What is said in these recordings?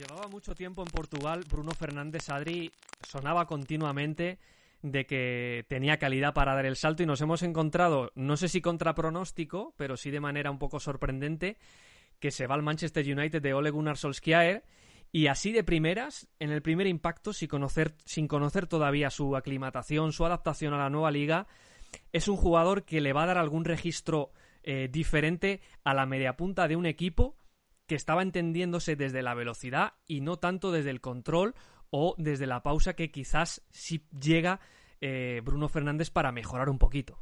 Llevaba mucho tiempo en Portugal, Bruno Fernández Adri sonaba continuamente de que tenía calidad para dar el salto y nos hemos encontrado, no sé si contra pronóstico, pero sí de manera un poco sorprendente, que se va al Manchester United de Ole Gunnar Solskjaer y así de primeras, en el primer impacto, sin conocer, sin conocer todavía su aclimatación, su adaptación a la nueva liga, es un jugador que le va a dar algún registro eh, diferente a la media punta de un equipo que estaba entendiéndose desde la velocidad y no tanto desde el control o desde la pausa que quizás sí llega eh, Bruno Fernández para mejorar un poquito.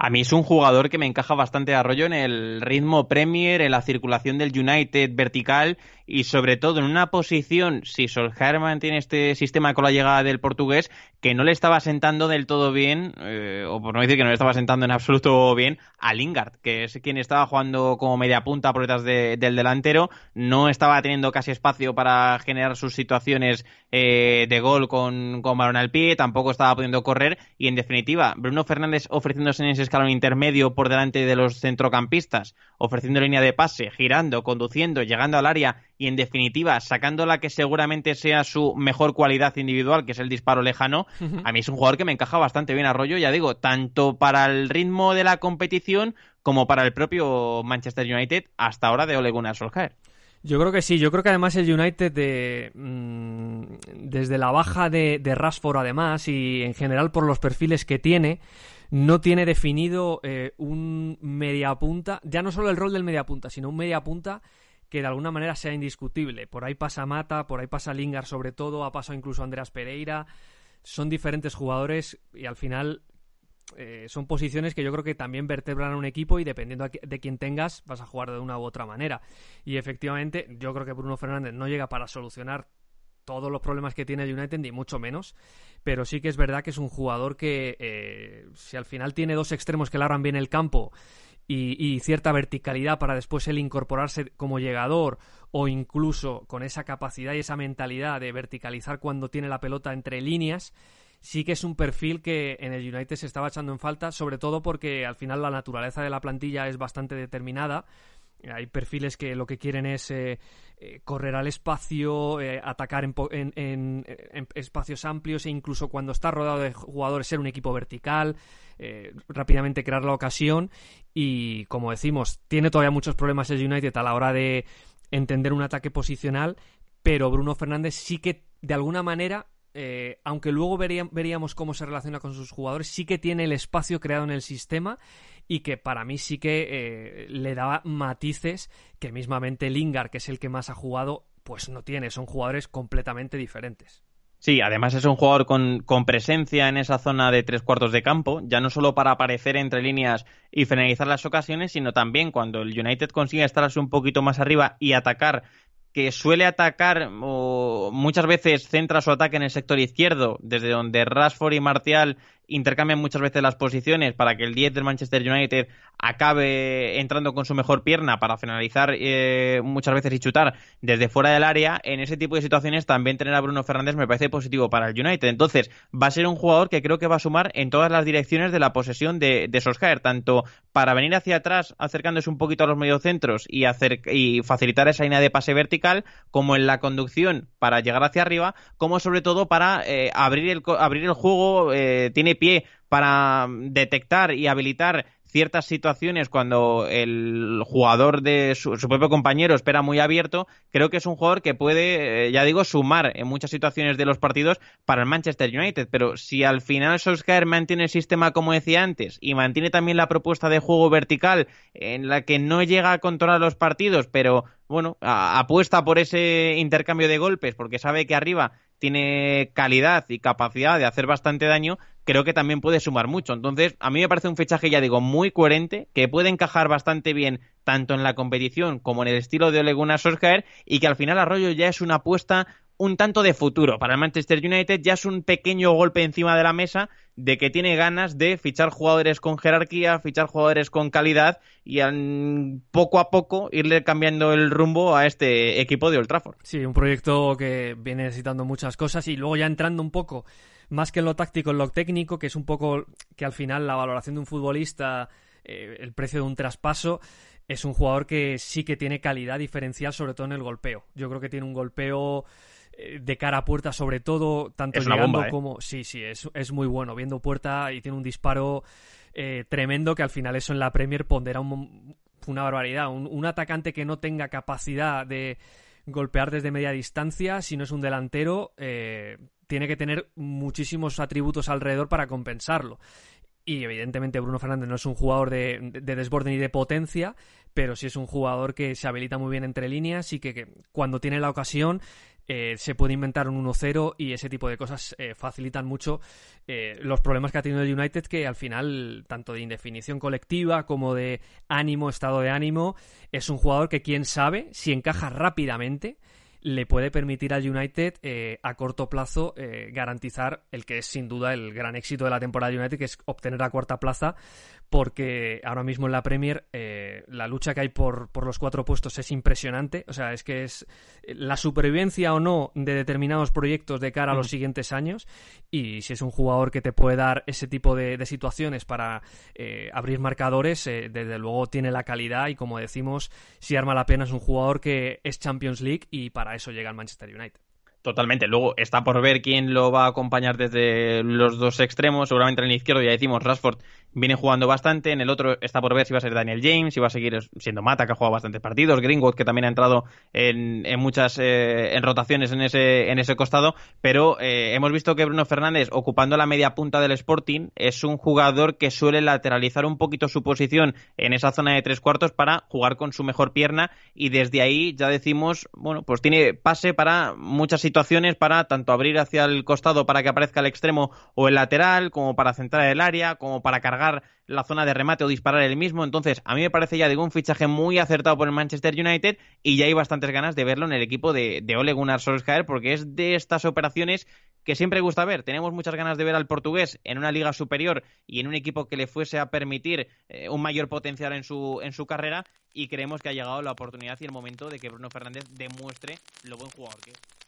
A mí es un jugador que me encaja bastante a rollo en el ritmo Premier, en la circulación del United vertical y sobre todo en una posición, si Solskjaer mantiene este sistema con la llegada del portugués, que no le estaba sentando del todo bien, eh, o por no decir que no le estaba sentando en absoluto bien, a Lingard, que es quien estaba jugando como media punta por detrás del delantero, no estaba teniendo casi espacio para generar sus situaciones eh, de gol con, con balón al pie, tampoco estaba pudiendo correr. Y en definitiva, Bruno Fernández ofreciéndose en ese escalón intermedio por delante de los centrocampistas, ofreciendo línea de pase, girando, conduciendo, llegando al área y en definitiva sacando la que seguramente sea su mejor cualidad individual, que es el disparo lejano, a mí es un jugador que me encaja bastante bien a rollo, ya digo, tanto para el ritmo de la competición como para el propio Manchester United hasta ahora de Ole Gunnar Solskjaer. Yo creo que sí, yo creo que además el United de, mm, desde la baja de, de Rashford además y en general por los perfiles que tiene, no tiene definido eh, un mediapunta, ya no solo el rol del mediapunta, sino un mediapunta que de alguna manera sea indiscutible. Por ahí pasa Mata, por ahí pasa Lingard sobre todo, ha pasado incluso Andreas Pereira. Son diferentes jugadores y al final eh, son posiciones que yo creo que también vertebran a un equipo y dependiendo de quién tengas vas a jugar de una u otra manera. Y efectivamente yo creo que Bruno Fernández no llega para solucionar todos los problemas que tiene el United, ni mucho menos. Pero sí que es verdad que es un jugador que, eh, si al final tiene dos extremos que largan bien el campo y, cierta verticalidad para después él incorporarse como llegador o incluso con esa capacidad y esa mentalidad de verticalizar cuando tiene la pelota entre líneas, sí que es un perfil que en el United se estaba echando en falta, sobre todo porque al final la naturaleza de la plantilla es bastante determinada hay perfiles que lo que quieren es eh, eh, correr al espacio, eh, atacar en, espacios amplios e incluso cuando está rodado de jugadores ser un equipo vertical, rápidamente crear la ocasión. Y como decimos, tiene todavía muchos problemas el United a la hora de entender un ataque posicional, pero Bruno Fernández sí que de alguna manera eh, aunque luego veríamos cómo se relaciona con sus jugadores, sí que tiene el espacio creado en el sistema y que para mí sí que eh, le daba matices que mismamente Lingard, que es el que más ha jugado, pues no tiene. Son jugadores completamente diferentes. Sí, además es un jugador con, presencia en esa zona de tres cuartos de campo, ya no solo para aparecer entre líneas y finalizar las ocasiones, sino también cuando el United consigue estarse un poquito más arriba y atacar que suele atacar o muchas veces centra su ataque en el sector izquierdo, desde donde Rashford y Martial intercambian muchas veces las posiciones para que el 10 del Manchester United acabe entrando con su mejor pierna para finalizar eh, muchas veces y chutar desde fuera del área, en ese tipo de situaciones también tener a Bruno Fernández me parece positivo para el United. Entonces, va a ser un jugador que creo que va a sumar en todas las direcciones de la posesión de, de Solskjaer, tanto para venir hacia atrás acercándose un poquito a los mediocentros y, hacer, y facilitar esa línea de pase vertical, como en la conducción para llegar hacia arriba, como sobre todo para eh, abrir, el, abrir el juego, eh, tiene pie para detectar y habilitar ciertas situaciones cuando el jugador de su, propio compañero espera muy abierto, creo que es un jugador que puede, eh, ya digo, sumar en muchas situaciones de los partidos para el Manchester United. Pero si al final Solskjaer mantiene el sistema como decía antes y mantiene también la propuesta de juego vertical en la que no llega a controlar los partidos, pero bueno, apuesta por ese intercambio de golpes porque sabe que arriba tiene calidad y capacidad de hacer bastante daño, creo que también puede sumar mucho. Entonces, a mí me parece un fichaje, ya digo, muy coherente, que puede encajar bastante bien tanto en la competición como en el estilo de Ole Gunnar y que al final Arroyo ya es una apuesta un tanto de futuro para el Manchester United, ya es un pequeño golpe encima de la mesa de que tiene ganas de fichar jugadores con jerarquía, fichar jugadores con calidad y poco a poco irle cambiando el rumbo a este equipo de Old. Sí, un proyecto que viene necesitando muchas cosas y luego ya entrando un poco más que en lo táctico, en lo técnico, que es un poco que al final la valoración de un futbolista, eh, el precio de un traspaso, es un jugador que sí que tiene calidad diferencial, sobre todo en el golpeo. Yo creo que tiene un golpeo eh, de cara a puerta sobre todo, tanto llegando ¿eh? como... Sí, sí, es, es, muy bueno, viendo puerta y tiene un disparo eh, tremendo que al final eso en la Premier pondera una barbaridad. Un, atacante que no tenga capacidad de golpear desde media distancia, si no es un delantero, tiene que tener muchísimos atributos alrededor para compensarlo. Y evidentemente Bruno Fernández no es un jugador de, desborde ni de potencia, pero sí es un jugador que se habilita muy bien entre líneas y que cuando tiene la ocasión eh, se puede inventar un 1-0 y ese tipo de cosas eh, facilitan mucho eh, los problemas que ha tenido el United que al final, tanto de indefinición colectiva como de ánimo, estado de ánimo, es un jugador que quién sabe si encaja rápidamente le puede permitir al United a corto plazo garantizar el que es sin duda el gran éxito de la temporada de United, que es obtener la cuarta plaza, porque ahora mismo en la Premier eh, la lucha que hay por, por, los cuatro puestos es impresionante. O sea, es que es la supervivencia o no de determinados proyectos de cara a los siguientes años. Y si es un jugador que te puede dar ese tipo de, situaciones para eh, abrir marcadores, eh, desde luego tiene la calidad y como decimos, si arma la pena es un jugador que es Champions League y para eso llega al Manchester United. Totalmente. Luego está por ver quién lo va a acompañar desde los dos extremos. Seguramente en el izquierdo, ya decimos, Rashford viene jugando bastante. En el otro está por ver si va a ser Daniel James, si va a seguir siendo Mata, que ha jugado bastantes partidos. Greenwood, que también ha entrado en, muchas eh, en rotaciones en ese, en ese costado. Pero eh, hemos visto que Bruno Fernández, ocupando la media punta del Sporting, es un jugador que suele lateralizar un poquito su posición en esa zona de tres cuartos para jugar con su mejor pierna. Y desde ahí ya decimos, bueno, pues tiene pase para muchas situaciones, para tanto abrir hacia el costado para que aparezca el extremo o el lateral, como para centrar el área, como para cargar la zona de remate o disparar el mismo. Entonces, a mí me parece ya digo un fichaje muy acertado por el Manchester United y ya hay bastantes ganas de verlo en el equipo de, de Ole Gunnar Solskjaer porque es de estas operaciones que siempre gusta ver. Tenemos muchas ganas de ver al portugués en una liga superior y en un equipo que le fuese a permitir eh, un mayor potencial en su, en su carrera y creemos que ha llegado la oportunidad y el momento de que Bruno Fernández demuestre lo buen jugador que es.